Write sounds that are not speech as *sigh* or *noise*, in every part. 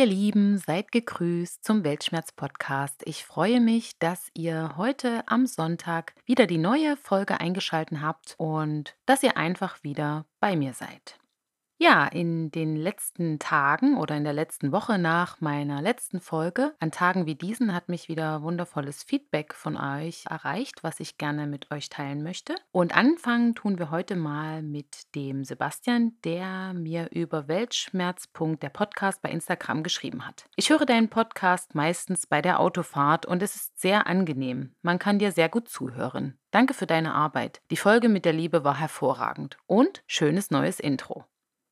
Ihr Lieben, seid gegrüßt zum Weltschmerz-Podcast. Ich freue mich, dass ihr heute am Sonntag wieder die neue Folge eingeschaltet habt und dass ihr einfach wieder bei mir seid. Ja, in den letzten Tagen oder in der letzten Woche nach meiner letzten Folge, an Tagen wie diesen, hat mich wieder wundervolles Feedback von euch erreicht, was ich gerne mit euch teilen möchte. Und anfangen tun wir heute mal mit dem Sebastian, der mir über Weltschmerz.der Podcast bei Instagram geschrieben hat. Ich höre deinen Podcast meistens bei der Autofahrt und es ist sehr angenehm. Man kann dir sehr gut zuhören. Danke für deine Arbeit. Die Folge mit der Liebe war hervorragend und schönes neues Intro.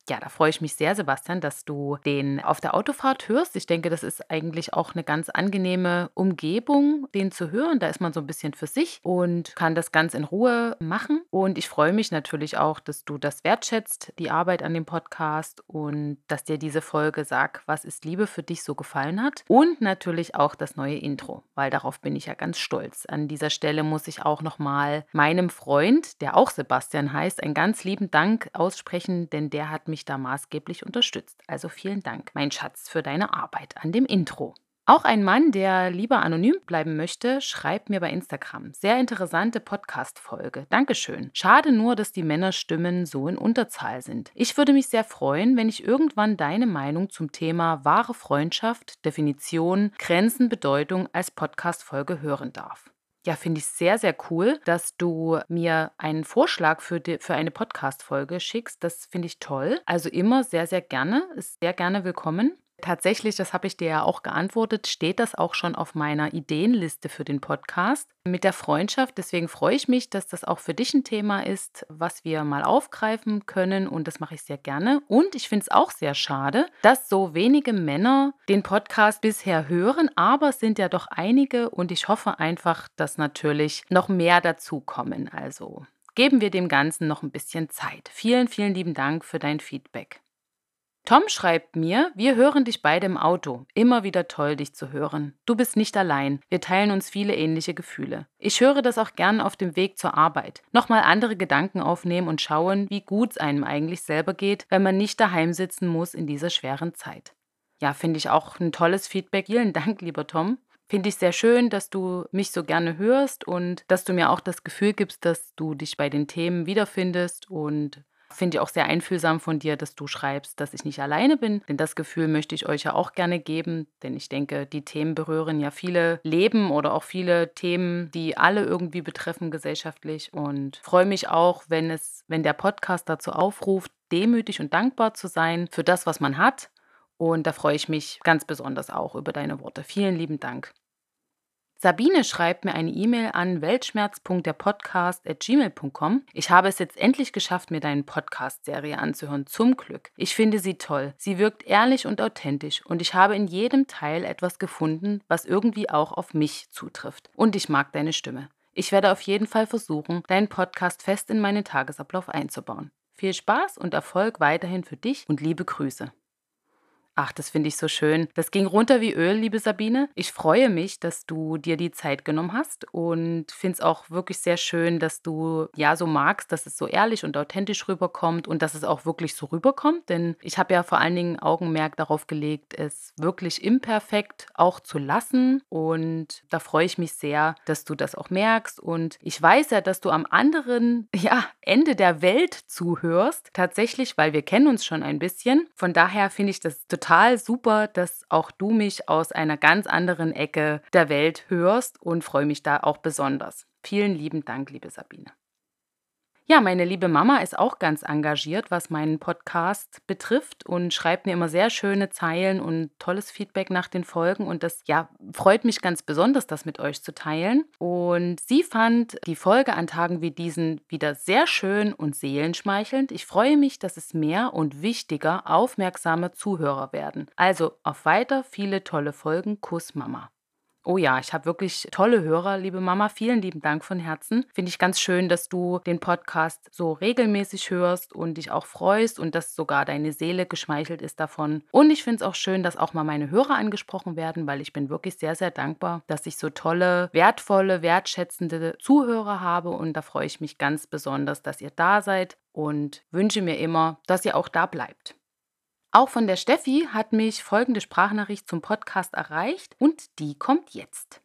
Ja, da freue ich mich sehr, Sebastian, dass du den auf der Autofahrt hörst. Ich denke, das ist eigentlich auch eine ganz angenehme Umgebung, den zu hören. Da ist man so ein bisschen für sich und kann das ganz in Ruhe machen. Und ich freue mich natürlich auch, dass du das wertschätzt, die Arbeit an dem Podcast und dass dir diese Folge Sag, was ist Liebe für dich so gefallen hat. Und natürlich auch das neue Intro, weil darauf bin ich ja ganz stolz. An dieser Stelle muss ich auch nochmal meinem Freund, der auch Sebastian heißt, einen ganz lieben Dank aussprechen, denn der hat mich mich da maßgeblich unterstützt. Also vielen Dank, mein Schatz, für deine Arbeit an dem Intro. Auch ein Mann, der lieber anonym bleiben möchte, schreibt mir bei Instagram. Sehr interessante Podcast-Folge. Dankeschön. Schade nur, dass die Männerstimmen so in Unterzahl sind. Ich würde mich sehr freuen, wenn ich irgendwann deine Meinung zum Thema wahre Freundschaft, Definition, Grenzen, Bedeutung als Podcast-Folge hören darf. Ja, finde ich sehr, sehr cool, dass du mir einen Vorschlag für, die, für eine Podcast-Folge schickst. Das finde ich toll. Also immer sehr, sehr gerne. Ist sehr gerne willkommen. Tatsächlich, das habe ich dir ja auch geantwortet, steht das auch schon auf meiner Ideenliste für den Podcast mit der Freundschaft. Deswegen freue ich mich, dass das auch für dich ein Thema ist, was wir mal aufgreifen können und das mache ich sehr gerne. Und ich finde es auch sehr schade, dass so wenige Männer den Podcast bisher hören, aber es sind ja doch einige und ich hoffe einfach, dass natürlich noch mehr dazukommen. Also geben wir dem Ganzen noch ein bisschen Zeit. Vielen, vielen lieben Dank für dein Feedback. Tom schreibt mir, wir hören dich beide im Auto. Immer wieder toll, dich zu hören. Du bist nicht allein. Wir teilen uns viele ähnliche Gefühle. Ich höre das auch gern auf dem Weg zur Arbeit. Nochmal andere Gedanken aufnehmen und schauen, wie gut es einem eigentlich selber geht, wenn man nicht daheim sitzen muss in dieser schweren Zeit. Ja, finde ich auch ein tolles Feedback. Vielen Dank, lieber Tom. Finde ich sehr schön, dass du mich so gerne hörst und dass du mir auch das Gefühl gibst, dass du dich bei den Themen wiederfindest und Finde ich auch sehr einfühlsam von dir, dass du schreibst, dass ich nicht alleine bin. Denn das Gefühl möchte ich euch ja auch gerne geben. Denn ich denke, die Themen berühren ja viele Leben oder auch viele Themen, die alle irgendwie betreffen gesellschaftlich. Und freue mich auch, wenn es, wenn der Podcast dazu aufruft, demütig und dankbar zu sein für das, was man hat. Und da freue ich mich ganz besonders auch über deine Worte. Vielen lieben Dank. Sabine schreibt mir eine E-Mail an weltschmerz.derpodcast.gmail.com. Ich habe es jetzt endlich geschafft, mir deine Podcast-Serie anzuhören. Zum Glück. Ich finde sie toll. Sie wirkt ehrlich und authentisch und ich habe in jedem Teil etwas gefunden, was irgendwie auch auf mich zutrifft. Und ich mag deine Stimme. Ich werde auf jeden Fall versuchen, deinen Podcast fest in meinen Tagesablauf einzubauen. Viel Spaß und Erfolg weiterhin für dich und liebe Grüße. Ach, das finde ich so schön. Das ging runter wie Öl, liebe Sabine. Ich freue mich, dass du dir die Zeit genommen hast und finde es auch wirklich sehr schön, dass du ja so magst, dass es so ehrlich und authentisch rüberkommt und dass es auch wirklich so rüberkommt. Denn ich habe ja vor allen Dingen Augenmerk darauf gelegt, es wirklich imperfekt auch zu lassen. Und da freue ich mich sehr, dass du das auch merkst. Und ich weiß ja, dass du am anderen *laughs* ja, Ende der Welt zuhörst. Tatsächlich, weil wir kennen uns schon ein bisschen. Von daher finde ich das total total super, dass auch du mich aus einer ganz anderen Ecke der Welt hörst und freue mich da auch besonders. Vielen lieben Dank, liebe Sabine. Ja, meine liebe Mama ist auch ganz engagiert, was meinen Podcast betrifft und schreibt mir immer sehr schöne Zeilen und tolles Feedback nach den Folgen. Und das ja, freut mich ganz besonders, das mit euch zu teilen. Und sie fand die Folge an Tagen wie diesen wieder sehr schön und seelenschmeichelnd. Ich freue mich, dass es mehr und wichtiger aufmerksame Zuhörer werden. Also auf weiter viele tolle Folgen. Kuss Mama. Oh ja, ich habe wirklich tolle Hörer, liebe Mama. Vielen lieben Dank von Herzen. Finde ich ganz schön, dass du den Podcast so regelmäßig hörst und dich auch freust und dass sogar deine Seele geschmeichelt ist davon. Und ich finde es auch schön, dass auch mal meine Hörer angesprochen werden, weil ich bin wirklich sehr, sehr dankbar, dass ich so tolle, wertvolle, wertschätzende Zuhörer habe. Und da freue ich mich ganz besonders, dass ihr da seid und wünsche mir immer, dass ihr auch da bleibt. Auch von der Steffi hat mich folgende Sprachnachricht zum Podcast erreicht und die kommt jetzt.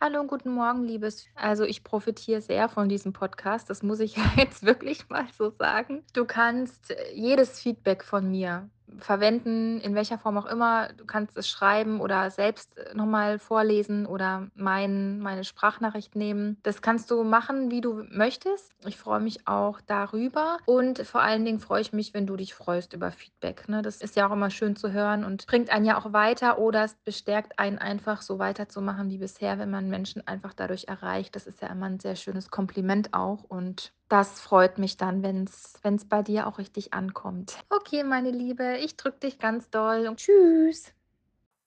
Hallo und guten Morgen, Liebes. Also ich profitiere sehr von diesem Podcast. Das muss ich ja *laughs* jetzt wirklich mal so sagen. Du kannst äh, jedes Feedback von mir verwenden, in welcher Form auch immer. Du kannst es schreiben oder selbst äh, nochmal vorlesen oder mein, meine Sprachnachricht nehmen. Das kannst du machen, wie du möchtest. Ich freue mich auch darüber und vor allen Dingen freue ich mich, wenn du dich freust über Feedback. Ne? Das ist ja auch immer schön zu hören und bringt einen ja auch weiter oder es bestärkt einen einfach so weiterzumachen wie bisher, wenn man Menschen einfach dadurch erreicht. Das ist ja immer ein sehr schönes Kompliment auch und das freut mich dann, wenn es bei dir auch richtig ankommt. Okay, meine Liebe, ich drücke dich ganz doll und tschüss.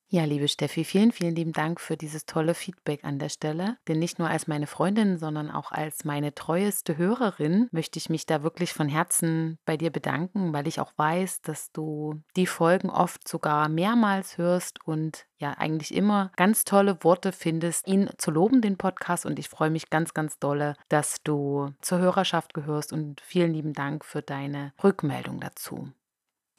Ja, liebe Steffi, vielen, vielen lieben Dank für dieses tolle Feedback an der Stelle. Denn nicht nur als meine Freundin, sondern auch als meine treueste Hörerin möchte ich mich da wirklich von Herzen bei dir bedanken, weil ich auch weiß, dass du die Folgen oft sogar mehrmals hörst und ja eigentlich immer ganz tolle Worte findest, ihn zu loben, den Podcast. Und ich freue mich ganz, ganz dolle, dass du zur Hörerschaft gehörst und vielen lieben Dank für deine Rückmeldung dazu.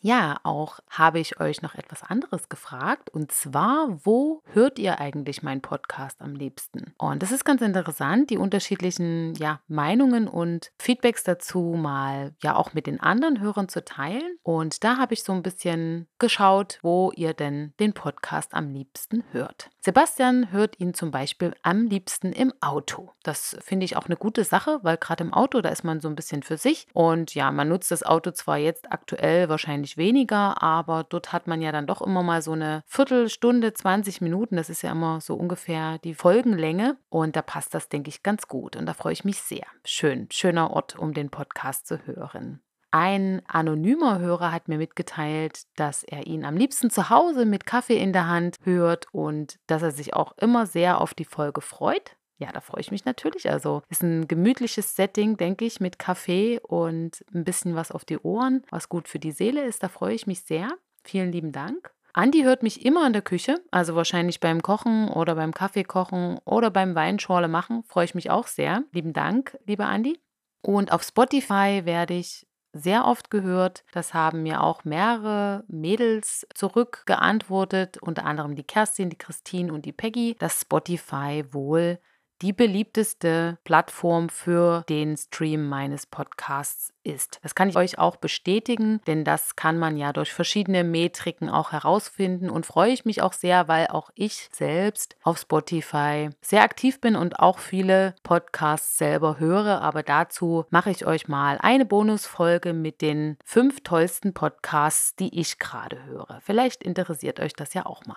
Ja, auch habe ich euch noch etwas anderes gefragt und zwar, wo hört ihr eigentlich meinen Podcast am liebsten? Und das ist ganz interessant, die unterschiedlichen ja, Meinungen und Feedbacks dazu mal ja auch mit den anderen Hörern zu teilen. Und da habe ich so ein bisschen geschaut, wo ihr denn den Podcast am liebsten hört. Sebastian hört ihn zum Beispiel am liebsten im Auto. Das finde ich auch eine gute Sache, weil gerade im Auto, da ist man so ein bisschen für sich und ja, man nutzt das Auto zwar jetzt aktuell wahrscheinlich weniger, aber dort hat man ja dann doch immer mal so eine Viertelstunde, 20 Minuten. Das ist ja immer so ungefähr die Folgenlänge. Und da passt das, denke ich, ganz gut. Und da freue ich mich sehr. Schön, schöner Ort, um den Podcast zu hören. Ein anonymer Hörer hat mir mitgeteilt, dass er ihn am liebsten zu Hause mit Kaffee in der Hand hört und dass er sich auch immer sehr auf die Folge freut. Ja, da freue ich mich natürlich. Also ist ein gemütliches Setting, denke ich, mit Kaffee und ein bisschen was auf die Ohren, was gut für die Seele ist. Da freue ich mich sehr. Vielen lieben Dank. Andi hört mich immer in der Küche, also wahrscheinlich beim Kochen oder beim Kaffeekochen oder beim Weinschorle machen. Freue ich mich auch sehr. Lieben Dank, lieber Andi. Und auf Spotify werde ich sehr oft gehört. Das haben mir auch mehrere Mädels zurückgeantwortet, unter anderem die Kerstin, die Christine und die Peggy, dass Spotify wohl die beliebteste Plattform für den Stream meines Podcasts ist. Das kann ich euch auch bestätigen, denn das kann man ja durch verschiedene Metriken auch herausfinden und freue ich mich auch sehr, weil auch ich selbst auf Spotify sehr aktiv bin und auch viele Podcasts selber höre. Aber dazu mache ich euch mal eine Bonusfolge mit den fünf tollsten Podcasts, die ich gerade höre. Vielleicht interessiert euch das ja auch mal.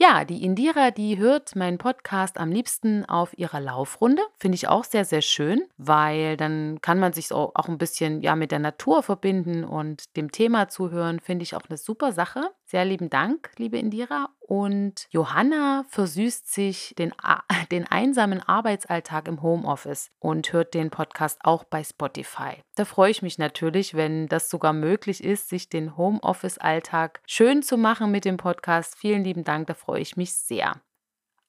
Ja, die Indira, die hört meinen Podcast am liebsten auf ihrer Laufrunde. Finde ich auch sehr, sehr schön, weil dann kann man sich auch ein bisschen ja, mit der Natur verbinden und dem Thema zuhören. Finde ich auch eine super Sache. Sehr lieben Dank, liebe Indira. Und Johanna versüßt sich den, *laughs* den einsamen Arbeitsalltag im Homeoffice und hört den Podcast auch bei Spotify. Da freue ich mich natürlich, wenn das sogar möglich ist, sich den Homeoffice-Alltag schön zu machen mit dem Podcast. Vielen lieben Dank, da freue ich mich sehr.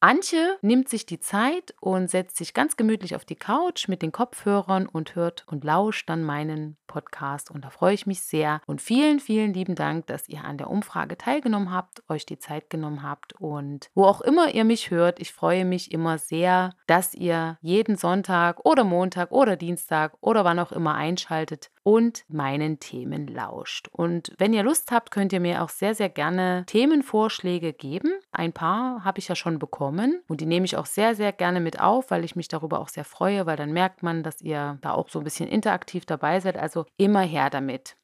Antje nimmt sich die Zeit und setzt sich ganz gemütlich auf die Couch mit den Kopfhörern und hört und lauscht dann meinen Podcast. Und da freue ich mich sehr. Und vielen, vielen lieben Dank, dass ihr an der Umfrage teilgenommen habt, euch die Zeit genommen habt. Und wo auch immer ihr mich hört, ich freue mich immer sehr, dass ihr jeden Sonntag oder Montag oder Dienstag oder wann auch immer einschaltet und meinen Themen lauscht. Und wenn ihr Lust habt, könnt ihr mir auch sehr, sehr gerne Themenvorschläge geben. Ein paar habe ich ja schon bekommen und die nehme ich auch sehr, sehr gerne mit auf, weil ich mich darüber auch sehr freue, weil dann merkt man, dass ihr da auch so ein bisschen interaktiv dabei seid. Also immer her damit.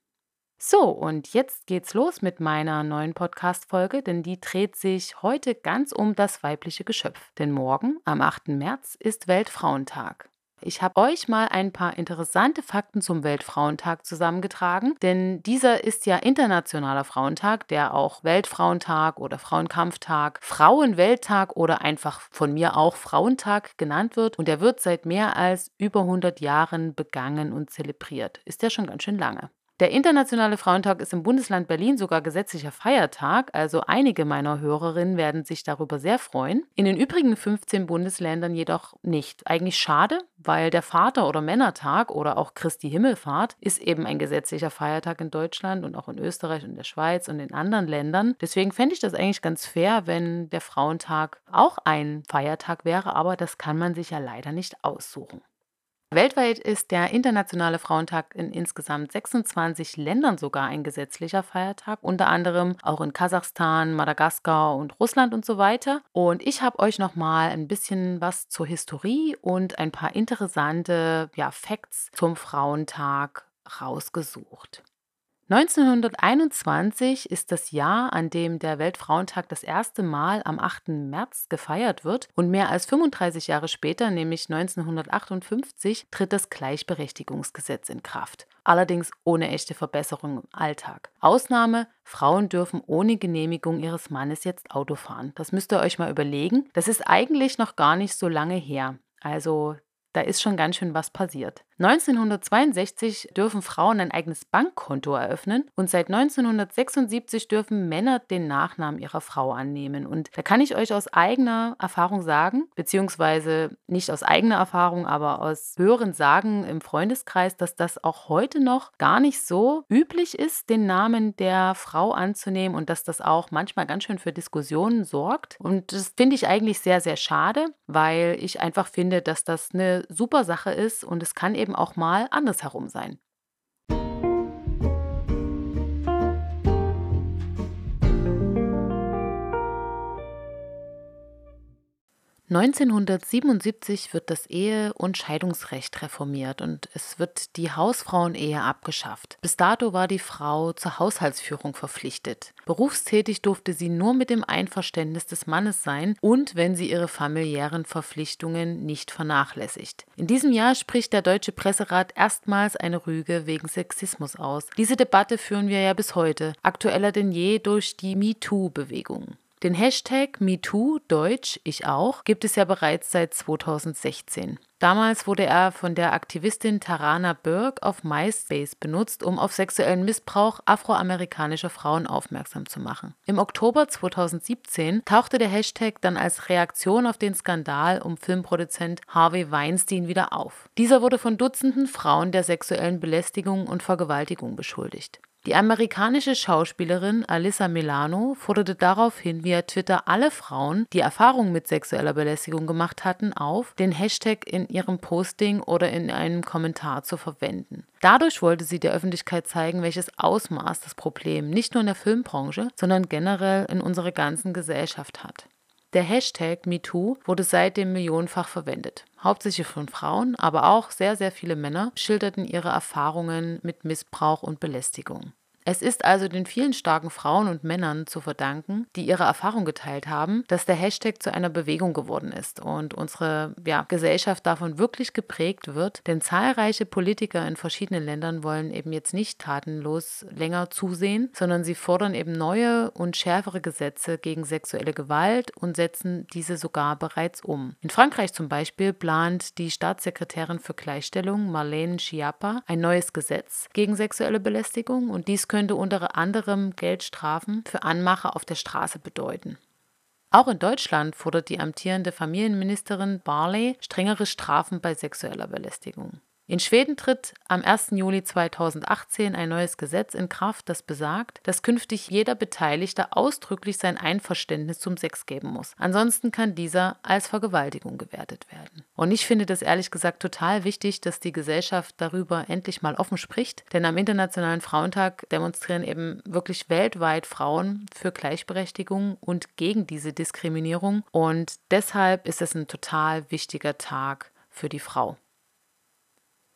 So, und jetzt geht's los mit meiner neuen Podcast-Folge, denn die dreht sich heute ganz um das weibliche Geschöpf. Denn morgen, am 8. März, ist Weltfrauentag. Ich habe euch mal ein paar interessante Fakten zum Weltfrauentag zusammengetragen, denn dieser ist ja internationaler Frauentag, der auch Weltfrauentag oder Frauenkampftag, Frauenwelttag oder einfach von mir auch Frauentag genannt wird und der wird seit mehr als über 100 Jahren begangen und zelebriert. Ist ja schon ganz schön lange. Der Internationale Frauentag ist im Bundesland Berlin sogar gesetzlicher Feiertag, also einige meiner Hörerinnen werden sich darüber sehr freuen. In den übrigen 15 Bundesländern jedoch nicht. Eigentlich schade, weil der Vater- oder Männertag oder auch Christi Himmelfahrt ist eben ein gesetzlicher Feiertag in Deutschland und auch in Österreich und der Schweiz und in anderen Ländern. Deswegen fände ich das eigentlich ganz fair, wenn der Frauentag auch ein Feiertag wäre, aber das kann man sich ja leider nicht aussuchen. Weltweit ist der Internationale Frauentag in insgesamt 26 Ländern sogar ein gesetzlicher Feiertag, unter anderem auch in Kasachstan, Madagaskar und Russland und so weiter. Und ich habe euch nochmal ein bisschen was zur Historie und ein paar interessante ja, Facts zum Frauentag rausgesucht. 1921 ist das Jahr, an dem der Weltfrauentag das erste Mal am 8. März gefeiert wird und mehr als 35 Jahre später, nämlich 1958, tritt das Gleichberechtigungsgesetz in Kraft. Allerdings ohne echte Verbesserung im Alltag. Ausnahme, Frauen dürfen ohne Genehmigung ihres Mannes jetzt Auto fahren. Das müsst ihr euch mal überlegen. Das ist eigentlich noch gar nicht so lange her. Also da ist schon ganz schön was passiert. 1962 dürfen Frauen ein eigenes Bankkonto eröffnen und seit 1976 dürfen Männer den Nachnamen ihrer Frau annehmen. Und da kann ich euch aus eigener Erfahrung sagen, beziehungsweise nicht aus eigener Erfahrung, aber aus höheren Sagen im Freundeskreis, dass das auch heute noch gar nicht so üblich ist, den Namen der Frau anzunehmen und dass das auch manchmal ganz schön für Diskussionen sorgt. Und das finde ich eigentlich sehr, sehr schade, weil ich einfach finde, dass das eine super Sache ist und es kann eben auch mal andersherum sein. 1977 wird das Ehe- und Scheidungsrecht reformiert und es wird die Hausfrauenehe abgeschafft. Bis dato war die Frau zur Haushaltsführung verpflichtet. Berufstätig durfte sie nur mit dem Einverständnis des Mannes sein und wenn sie ihre familiären Verpflichtungen nicht vernachlässigt. In diesem Jahr spricht der Deutsche Presserat erstmals eine Rüge wegen Sexismus aus. Diese Debatte führen wir ja bis heute, aktueller denn je durch die MeToo-Bewegung. Den Hashtag MeToo, Deutsch, ich auch, gibt es ja bereits seit 2016. Damals wurde er von der Aktivistin Tarana Burke auf MySpace benutzt, um auf sexuellen Missbrauch afroamerikanischer Frauen aufmerksam zu machen. Im Oktober 2017 tauchte der Hashtag dann als Reaktion auf den Skandal um Filmproduzent Harvey Weinstein wieder auf. Dieser wurde von Dutzenden Frauen der sexuellen Belästigung und Vergewaltigung beschuldigt. Die amerikanische Schauspielerin Alyssa Milano forderte daraufhin via Twitter alle Frauen, die Erfahrungen mit sexueller Belästigung gemacht hatten, auf, den Hashtag in ihrem Posting oder in einem Kommentar zu verwenden. Dadurch wollte sie der Öffentlichkeit zeigen, welches Ausmaß das Problem nicht nur in der Filmbranche, sondern generell in unserer ganzen Gesellschaft hat. Der Hashtag MeToo wurde seitdem millionenfach verwendet. Hauptsächlich von Frauen, aber auch sehr, sehr viele Männer schilderten ihre Erfahrungen mit Missbrauch und Belästigung. Es ist also den vielen starken Frauen und Männern zu verdanken, die ihre Erfahrung geteilt haben, dass der Hashtag zu einer Bewegung geworden ist und unsere ja, Gesellschaft davon wirklich geprägt wird. Denn zahlreiche Politiker in verschiedenen Ländern wollen eben jetzt nicht tatenlos länger zusehen, sondern sie fordern eben neue und schärfere Gesetze gegen sexuelle Gewalt und setzen diese sogar bereits um. In Frankreich zum Beispiel plant die Staatssekretärin für Gleichstellung Marlene Schiappa ein neues Gesetz gegen sexuelle Belästigung und dies könnte unter anderem Geldstrafen für Anmacher auf der Straße bedeuten. Auch in Deutschland fordert die amtierende Familienministerin Barley strengere Strafen bei sexueller Belästigung. In Schweden tritt am 1. Juli 2018 ein neues Gesetz in Kraft, das besagt, dass künftig jeder Beteiligte ausdrücklich sein Einverständnis zum Sex geben muss. Ansonsten kann dieser als Vergewaltigung gewertet werden. Und ich finde das ehrlich gesagt total wichtig, dass die Gesellschaft darüber endlich mal offen spricht, denn am Internationalen Frauentag demonstrieren eben wirklich weltweit Frauen für Gleichberechtigung und gegen diese Diskriminierung. Und deshalb ist es ein total wichtiger Tag für die Frau.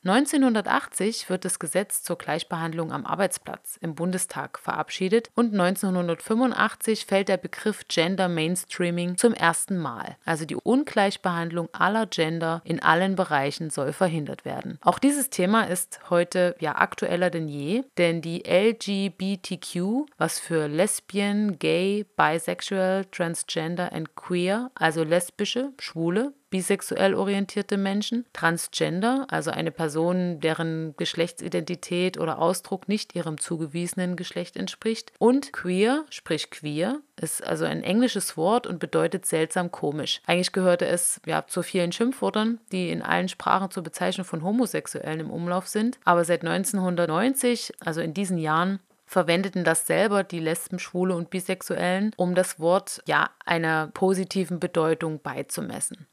1980 wird das Gesetz zur Gleichbehandlung am Arbeitsplatz im Bundestag verabschiedet und 1985 fällt der Begriff Gender Mainstreaming zum ersten Mal. Also die Ungleichbehandlung aller Gender in allen Bereichen soll verhindert werden. Auch dieses Thema ist heute ja aktueller denn je, denn die LGBTQ, was für Lesbian, Gay, Bisexual, Transgender and Queer, also lesbische, schwule, bisexuell orientierte Menschen, Transgender, also eine Person, deren Geschlechtsidentität oder Ausdruck nicht ihrem zugewiesenen Geschlecht entspricht, und queer, sprich queer, ist also ein englisches Wort und bedeutet seltsam komisch. Eigentlich gehörte es ja zu vielen Schimpfwörtern, die in allen Sprachen zur Bezeichnung von Homosexuellen im Umlauf sind, aber seit 1990, also in diesen Jahren, verwendeten das selber die Lesben, Schwule und Bisexuellen, um das Wort ja einer positiven Bedeutung beizumessen.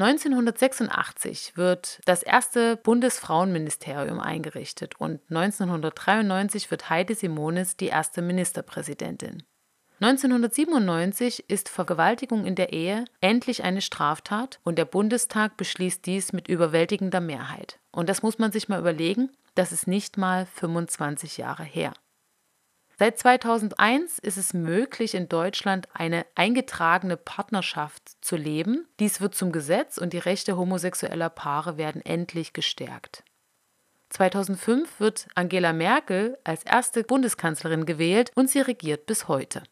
1986 wird das erste Bundesfrauenministerium eingerichtet und 1993 wird Heidi Simonis die erste Ministerpräsidentin. 1997 ist Vergewaltigung in der Ehe endlich eine Straftat und der Bundestag beschließt dies mit überwältigender Mehrheit. Und das muss man sich mal überlegen, das ist nicht mal 25 Jahre her. Seit 2001 ist es möglich, in Deutschland eine eingetragene Partnerschaft zu leben. Dies wird zum Gesetz und die Rechte homosexueller Paare werden endlich gestärkt. 2005 wird Angela Merkel als erste Bundeskanzlerin gewählt und sie regiert bis heute.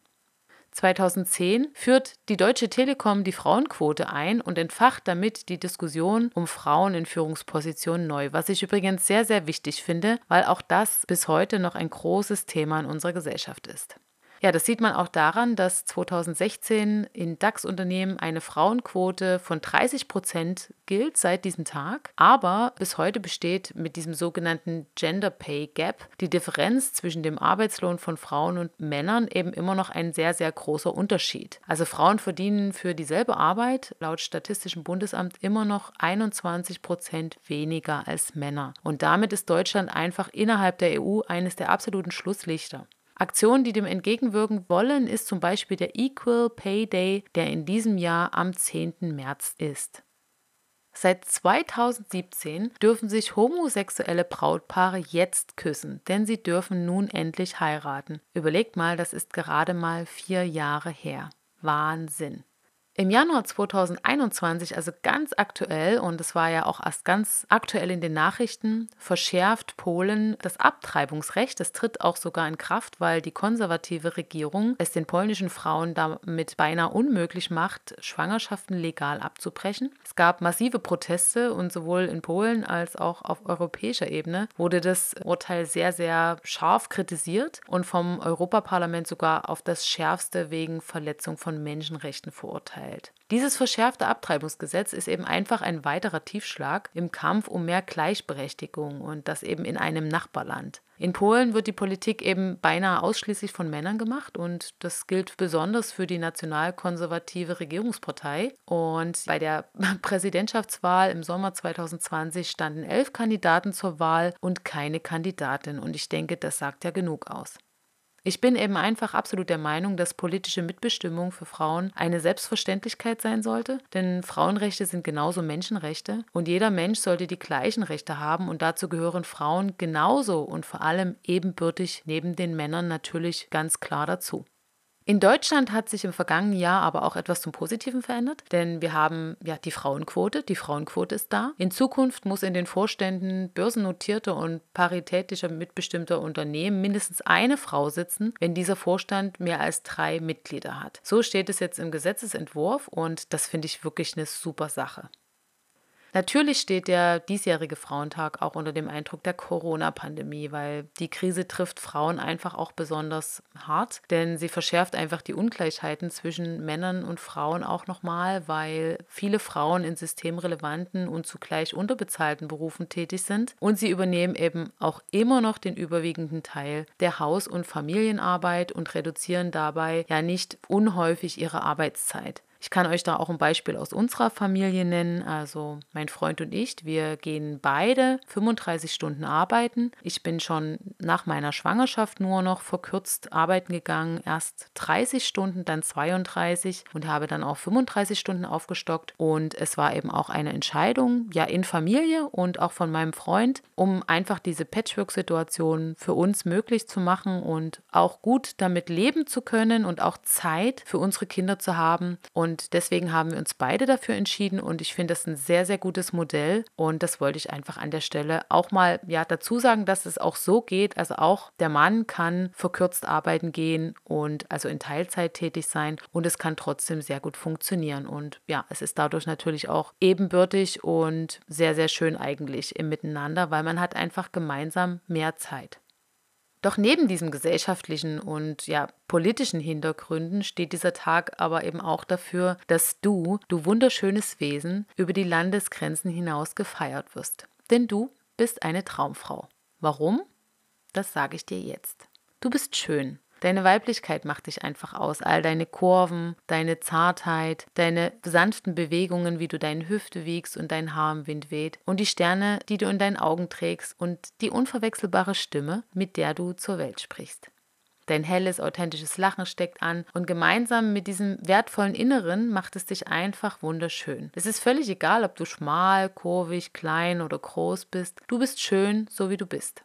2010 führt die Deutsche Telekom die Frauenquote ein und entfacht damit die Diskussion um Frauen in Führungspositionen neu, was ich übrigens sehr, sehr wichtig finde, weil auch das bis heute noch ein großes Thema in unserer Gesellschaft ist. Ja, das sieht man auch daran, dass 2016 in DAX-Unternehmen eine Frauenquote von 30 Prozent gilt seit diesem Tag. Aber bis heute besteht mit diesem sogenannten Gender Pay Gap die Differenz zwischen dem Arbeitslohn von Frauen und Männern eben immer noch ein sehr, sehr großer Unterschied. Also Frauen verdienen für dieselbe Arbeit laut Statistischem Bundesamt immer noch 21 Prozent weniger als Männer. Und damit ist Deutschland einfach innerhalb der EU eines der absoluten Schlusslichter. Aktionen, die dem entgegenwirken wollen, ist zum Beispiel der Equal Pay Day, der in diesem Jahr am 10. März ist. Seit 2017 dürfen sich homosexuelle Brautpaare jetzt küssen, denn sie dürfen nun endlich heiraten. Überlegt mal, das ist gerade mal vier Jahre her. Wahnsinn. Im Januar 2021, also ganz aktuell, und es war ja auch erst ganz aktuell in den Nachrichten, verschärft Polen das Abtreibungsrecht. Das tritt auch sogar in Kraft, weil die konservative Regierung es den polnischen Frauen damit beinahe unmöglich macht, Schwangerschaften legal abzubrechen. Es gab massive Proteste und sowohl in Polen als auch auf europäischer Ebene wurde das Urteil sehr, sehr scharf kritisiert und vom Europaparlament sogar auf das schärfste wegen Verletzung von Menschenrechten verurteilt verteilt. Dieses verschärfte Abtreibungsgesetz ist eben einfach ein weiterer Tiefschlag im Kampf um mehr Gleichberechtigung und das eben in einem Nachbarland. In Polen wird die Politik eben beinahe ausschließlich von Männern gemacht und das gilt besonders für die nationalkonservative Regierungspartei. Und bei der *laughs* Präsidentschaftswahl im Sommer 2020 standen elf Kandidaten zur Wahl und keine Kandidatin. Und ich denke, das sagt ja genug aus. Ich bin eben einfach absolut der Meinung, dass politische Mitbestimmung für Frauen eine Selbstverständlichkeit sein sollte, denn Frauenrechte sind genauso Menschenrechte. Und jeder Mensch sollte die gleichen Rechte haben. Und dazu gehören Frauen genauso und vor allem ebenbürtig neben den Männern natürlich ganz klar dazu. In Deutschland hat sich im vergangenen Jahr aber auch etwas zum Positiven verändert, denn wir haben ja die Frauenquote. Die Frauenquote ist da. In Zukunft muss in den Vorständen börsennotierter und paritätischer mitbestimmter Unternehmen mindestens eine Frau sitzen, wenn dieser Vorstand mehr als drei Mitglieder hat. So steht es jetzt im Gesetzesentwurf und das finde ich wirklich eine super Sache. Natürlich steht der diesjährige Frauentag auch unter dem Eindruck der Corona-Pandemie, weil die Krise trifft Frauen einfach auch besonders hart, denn sie verschärft einfach die Ungleichheiten zwischen Männern und Frauen auch nochmal, weil viele Frauen in systemrelevanten und zugleich unterbezahlten Berufen tätig sind und sie übernehmen eben auch immer noch den überwiegenden Teil der Haus- und Familienarbeit und reduzieren dabei ja nicht unhäufig ihre Arbeitszeit. Ich kann euch da auch ein Beispiel aus unserer Familie nennen. Also mein Freund und ich, wir gehen beide 35 Stunden arbeiten. Ich bin schon nach meiner Schwangerschaft nur noch verkürzt arbeiten gegangen. Erst 30 Stunden, dann 32 und habe dann auch 35 Stunden aufgestockt. Und es war eben auch eine Entscheidung, ja, in Familie und auch von meinem Freund, um einfach diese Patchwork-Situation für uns möglich zu machen und auch gut damit leben zu können und auch Zeit für unsere Kinder zu haben. Und und deswegen haben wir uns beide dafür entschieden und ich finde das ein sehr, sehr gutes Modell. Und das wollte ich einfach an der Stelle auch mal ja, dazu sagen, dass es auch so geht. Also auch der Mann kann verkürzt arbeiten gehen und also in Teilzeit tätig sein und es kann trotzdem sehr gut funktionieren. Und ja, es ist dadurch natürlich auch ebenbürtig und sehr, sehr schön eigentlich im Miteinander, weil man hat einfach gemeinsam mehr Zeit. Doch neben diesen gesellschaftlichen und ja politischen Hintergründen steht dieser Tag aber eben auch dafür, dass du, du wunderschönes Wesen, über die Landesgrenzen hinaus gefeiert wirst. Denn du bist eine Traumfrau. Warum? Das sage ich dir jetzt. Du bist schön. Deine Weiblichkeit macht dich einfach aus. All deine Kurven, deine Zartheit, deine sanften Bewegungen, wie du deine Hüfte wiegst und dein Haar im Wind weht. Und die Sterne, die du in deinen Augen trägst und die unverwechselbare Stimme, mit der du zur Welt sprichst. Dein helles, authentisches Lachen steckt an und gemeinsam mit diesem wertvollen Inneren macht es dich einfach wunderschön. Es ist völlig egal, ob du schmal, kurvig, klein oder groß bist. Du bist schön, so wie du bist.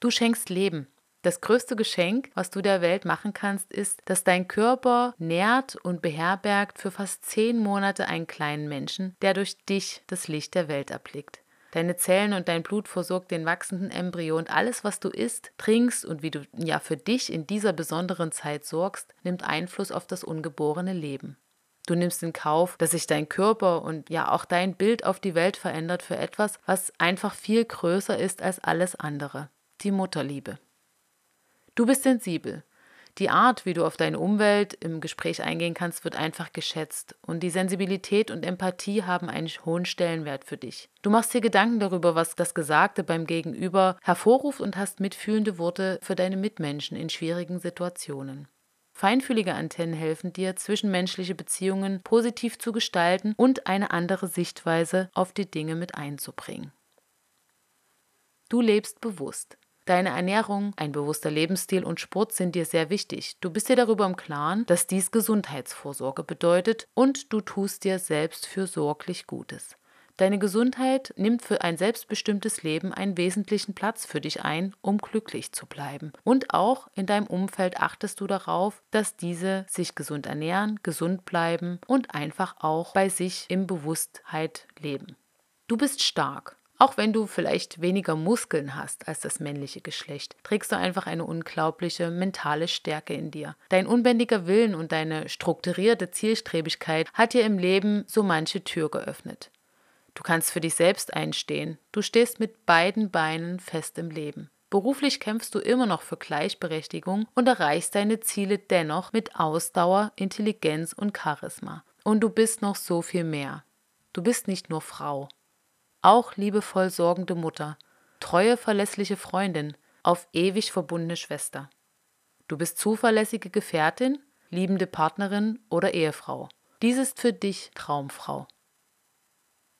Du schenkst Leben, das größte Geschenk, was du der Welt machen kannst, ist, dass dein Körper nährt und beherbergt für fast zehn Monate einen kleinen Menschen, der durch dich das Licht der Welt erblickt. Deine Zellen und dein Blut versorgt den wachsenden Embryo und alles, was du isst, trinkst und wie du ja für dich in dieser besonderen Zeit sorgst, nimmt Einfluss auf das ungeborene Leben. Du nimmst in Kauf, dass sich dein Körper und ja auch dein Bild auf die Welt verändert für etwas, was einfach viel größer ist als alles andere. Die Mutterliebe. Du bist sensibel. Die Art, wie du auf deine Umwelt im Gespräch eingehen kannst, wird einfach geschätzt. Und die Sensibilität und Empathie haben einen hohen Stellenwert für dich. Du machst dir Gedanken darüber, was das Gesagte beim Gegenüber hervorruft und hast mitfühlende Worte für deine Mitmenschen in schwierigen Situationen. Feinfühlige Antennen helfen dir, zwischenmenschliche Beziehungen positiv zu gestalten und eine andere Sichtweise auf die Dinge mit einzubringen. Du lebst bewusst. Deine Ernährung, ein bewusster Lebensstil und Sport sind dir sehr wichtig. Du bist dir darüber im Klaren, dass dies Gesundheitsvorsorge bedeutet und du tust dir selbst fürsorglich Gutes. Deine Gesundheit nimmt für ein selbstbestimmtes Leben einen wesentlichen Platz für dich ein, um glücklich zu bleiben. Und auch in deinem Umfeld achtest du darauf, dass diese sich gesund ernähren, gesund bleiben und einfach auch bei sich im Bewusstheit leben. Du bist stark. Auch wenn du vielleicht weniger Muskeln hast als das männliche Geschlecht, trägst du einfach eine unglaubliche mentale Stärke in dir. Dein unbändiger Willen und deine strukturierte Zielstrebigkeit hat dir im Leben so manche Tür geöffnet. Du kannst für dich selbst einstehen. Du stehst mit beiden Beinen fest im Leben. Beruflich kämpfst du immer noch für Gleichberechtigung und erreichst deine Ziele dennoch mit Ausdauer, Intelligenz und Charisma. Und du bist noch so viel mehr. Du bist nicht nur Frau, auch liebevoll sorgende Mutter, treue, verlässliche Freundin, auf ewig verbundene Schwester. Du bist zuverlässige Gefährtin, liebende Partnerin oder Ehefrau. Dies ist für dich Traumfrau.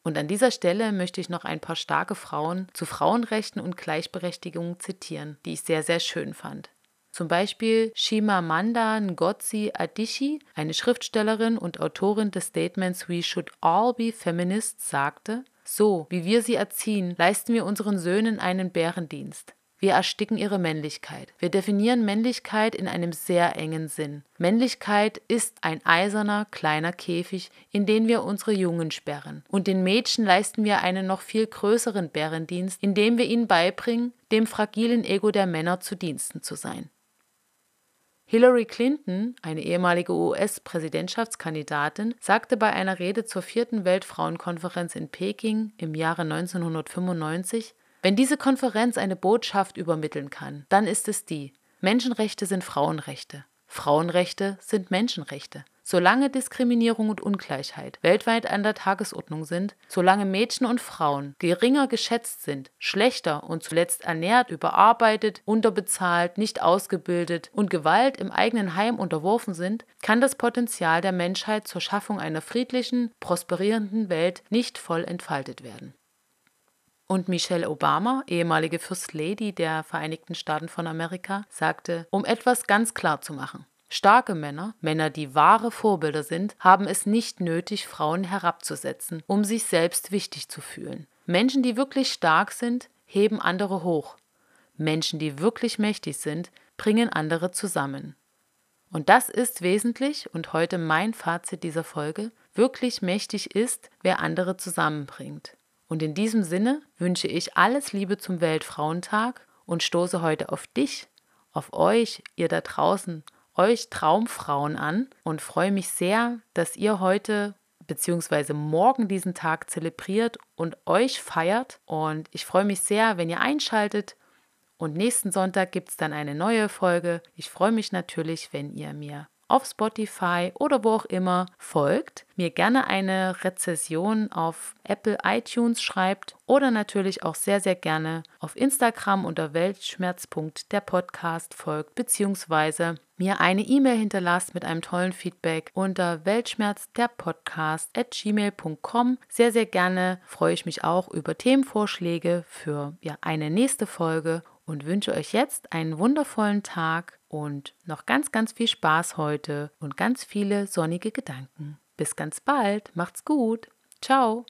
Und an dieser Stelle möchte ich noch ein paar starke Frauen zu Frauenrechten und Gleichberechtigung zitieren, die ich sehr, sehr schön fand. Zum Beispiel Shimamanda Ngozi Adichie, eine Schriftstellerin und Autorin des Statements We Should All Be Feminists, sagte, so, wie wir sie erziehen, leisten wir unseren Söhnen einen Bärendienst. Wir ersticken ihre Männlichkeit. Wir definieren Männlichkeit in einem sehr engen Sinn. Männlichkeit ist ein eiserner, kleiner Käfig, in den wir unsere Jungen sperren. Und den Mädchen leisten wir einen noch viel größeren Bärendienst, indem wir ihnen beibringen, dem fragilen Ego der Männer zu Diensten zu sein. Hillary Clinton, eine ehemalige US-Präsidentschaftskandidatin, sagte bei einer Rede zur vierten Weltfrauenkonferenz in Peking im Jahre 1995, wenn diese Konferenz eine Botschaft übermitteln kann, dann ist es die, Menschenrechte sind Frauenrechte. Frauenrechte sind Menschenrechte. Solange Diskriminierung und Ungleichheit weltweit an der Tagesordnung sind, solange Mädchen und Frauen geringer geschätzt sind, schlechter und zuletzt ernährt, überarbeitet, unterbezahlt, nicht ausgebildet und Gewalt im eigenen Heim unterworfen sind, kann das Potenzial der Menschheit zur Schaffung einer friedlichen, prosperierenden Welt nicht voll entfaltet werden. Und Michelle Obama, ehemalige First Lady der Vereinigten Staaten von Amerika, sagte, um etwas ganz klar zu machen. Starke Männer, Männer, die wahre Vorbilder sind, haben es nicht nötig, Frauen herabzusetzen, um sich selbst wichtig zu fühlen. Menschen, die wirklich stark sind, heben andere hoch. Menschen, die wirklich mächtig sind, bringen andere zusammen. Und das ist wesentlich und heute mein Fazit dieser Folge, wirklich mächtig ist, wer andere zusammenbringt. Und in diesem Sinne wünsche ich alles Liebe zum Weltfrauentag und stoße heute auf dich, auf euch, ihr da draußen, euch Traumfrauen an und freue mich sehr, dass ihr heute bzw. morgen diesen Tag zelebriert und euch feiert. Und ich freue mich sehr, wenn ihr einschaltet. Und nächsten Sonntag gibt es dann eine neue Folge. Ich freue mich natürlich, wenn ihr mir auf Spotify oder wo auch immer folgt, mir gerne eine Rezession auf Apple iTunes schreibt oder natürlich auch sehr, sehr gerne auf Instagram unter Weltschmerz.der Podcast folgt, beziehungsweise mir eine E-Mail hinterlasst mit einem tollen Feedback unter Weltschmerz der Podcast at gmail.com. Sehr, sehr gerne freue ich mich auch über Themenvorschläge für ja, eine nächste Folge und wünsche euch jetzt einen wundervollen Tag und noch ganz, ganz viel Spaß heute und ganz viele sonnige Gedanken. Bis ganz bald, macht's gut. Ciao.